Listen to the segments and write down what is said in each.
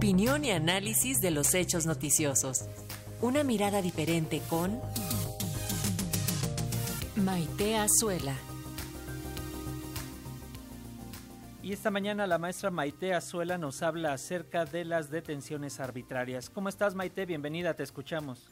Opinión y análisis de los hechos noticiosos. Una mirada diferente con Maite Azuela. Y esta mañana la maestra Maite Azuela nos habla acerca de las detenciones arbitrarias. ¿Cómo estás Maite? Bienvenida, te escuchamos.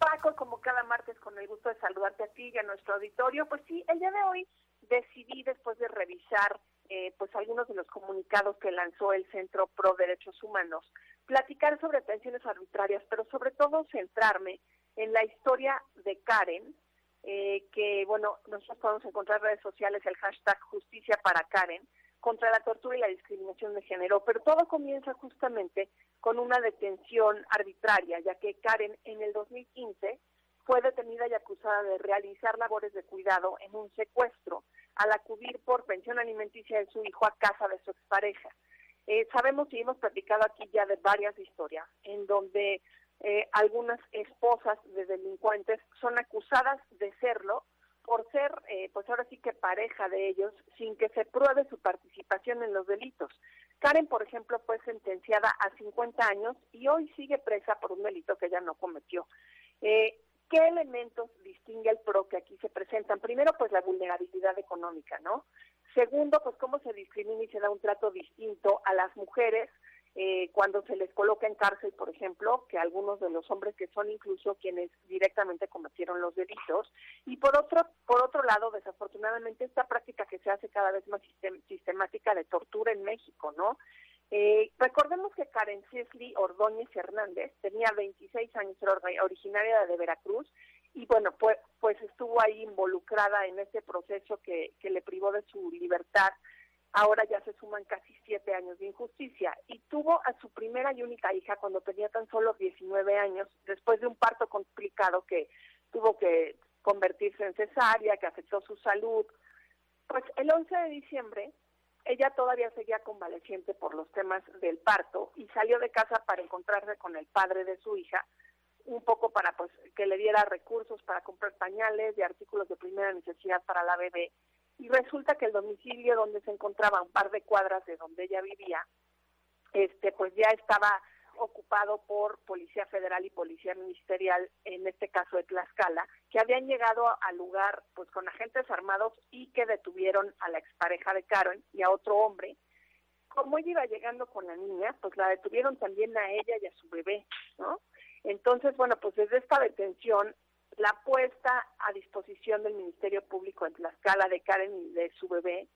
Paco, como cada martes, con el gusto de saludarte a ti y a nuestro auditorio. Pues sí, el día de hoy decidí, después de revisar eh, pues algunos de los comunicados que lanzó el Centro Pro Derechos Humanos, platicar sobre detenciones arbitrarias, pero sobre todo centrarme en la historia de Karen, eh, que bueno, nosotros podemos encontrar en redes sociales el hashtag justicia para Karen, contra la tortura y la discriminación de género, pero todo comienza justamente con una detención arbitraria, ya que Karen en el 2015 fue detenida y acusada de realizar labores de cuidado en un secuestro al acudir por pensión alimenticia de su hijo a casa de su expareja. Eh, sabemos y hemos platicado aquí ya de varias historias en donde eh, algunas esposas de delincuentes son acusadas de serlo por ser, eh, pues ahora sí que pareja de ellos, sin que se pruebe su participación en los delitos. Karen, por ejemplo, fue sentenciada a 50 años y hoy sigue presa por un delito que ella no cometió. Eh, ¿Qué elementos distingue el PRO que aquí se presentan? Primero, pues la vulnerabilidad ¿no? Segundo, pues cómo se discrimina y se da un trato distinto a las mujeres eh, cuando se les coloca en cárcel, por ejemplo, que algunos de los hombres que son incluso quienes directamente cometieron los delitos. Y por otro, por otro lado, desafortunadamente, esta práctica que se hace cada vez más sistemática de tortura en México, ¿no? Eh, recordemos que Karen Cisley Ordóñez Hernández tenía 26 años, era originaria de Veracruz, y bueno, pues, pues estuvo ahí involucrada en este proceso que, que le privó de su libertad ahora ya se suman casi siete años de injusticia y tuvo a su primera y única hija cuando tenía tan solo 19 años, después de un parto complicado que tuvo que convertirse en cesárea, que afectó su salud. Pues el 11 de diciembre ella todavía seguía convaleciente por los temas del parto y salió de casa para encontrarse con el padre de su hija, un poco para pues que le diera recursos para comprar pañales y artículos de primera necesidad para la bebé y resulta que el domicilio donde se encontraba un par de cuadras de donde ella vivía, este pues ya estaba ocupado por Policía Federal y Policía Ministerial, en este caso de Tlaxcala, que habían llegado al lugar pues con agentes armados y que detuvieron a la expareja de Karen y a otro hombre. Como ella iba llegando con la niña, pues la detuvieron también a ella y a su bebé, ¿no? Entonces, bueno, pues desde esta detención la puesta a disposición del Ministerio Público en Tlaxcala de Karen y de su bebé,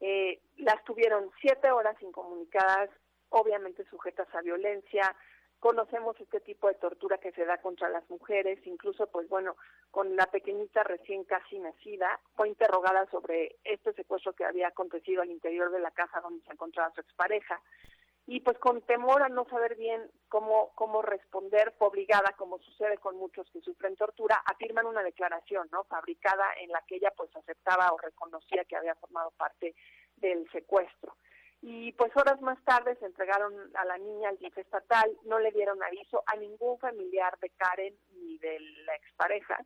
eh, las tuvieron siete horas incomunicadas, obviamente sujetas a violencia. Conocemos este tipo de tortura que se da contra las mujeres, incluso, pues bueno, con la pequeñita recién casi nacida, fue interrogada sobre este secuestro que había acontecido al interior de la casa donde se encontraba su expareja y pues con temor a no saber bien cómo, cómo responder, obligada, como sucede con muchos que sufren tortura, afirman una declaración, ¿no? Fabricada en la que ella pues aceptaba o reconocía que había formado parte del secuestro. Y pues horas más tarde se entregaron a la niña al DIF estatal, no le dieron aviso a ningún familiar de Karen ni de la expareja,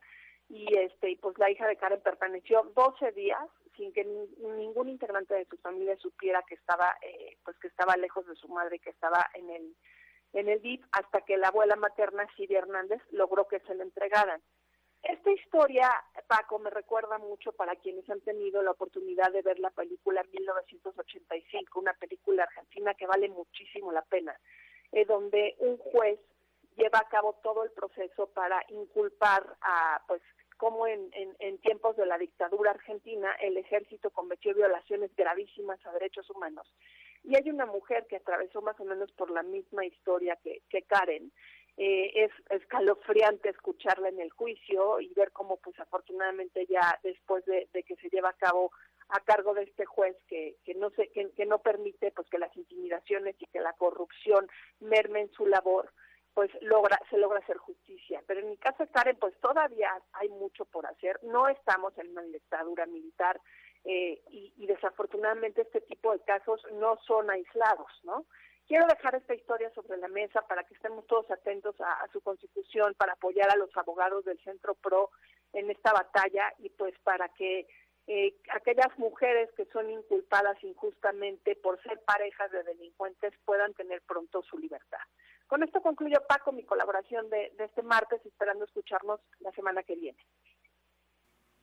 y este y pues la hija de Karen permaneció 12 días sin que ningún integrante de su familia supiera que estaba eh, pues que estaba lejos de su madre que estaba en el en el DIP hasta que la abuela materna Siria Hernández logró que se le entregaran. Esta historia Paco me recuerda mucho para quienes han tenido la oportunidad de ver la película 1985 una película argentina que vale muchísimo la pena eh, donde un juez lleva a cabo todo el proceso para inculpar a pues como en, en, tiempos de la dictadura argentina el ejército cometió violaciones gravísimas a derechos humanos. Y hay una mujer que atravesó más o menos por la misma historia que, Karen. Eh, es escalofriante escucharla en el juicio y ver cómo, pues afortunadamente ya después de, que se lleva a cabo a cargo de este juez que, que no se, que no permite pues que las intimidaciones y que la corrupción mermen su labor, pues logra, se logra hacer justicia. Pero en mi caso, Karen, pues todavía hay mucho por hacer. No estamos en una dictadura militar eh, y, desafortunadamente este tipo de casos no son aislados, ¿no? Quiero dejar esta historia sobre la mesa para que estemos todos atentos a, su constitución, para apoyar a los abogados del Centro PRO en esta batalla y pues para que eh, aquellas mujeres que son inculpadas injustamente por ser parejas de delincuentes puedan tener pronto su libertad. Con esto concluyo, Paco, mi colaboración de, de este martes, esperando escucharnos la semana que viene.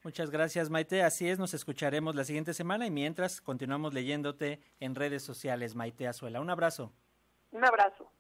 Muchas gracias, Maite. Así es, nos escucharemos la siguiente semana y mientras continuamos leyéndote en redes sociales, Maite Azuela. Un abrazo. Un abrazo.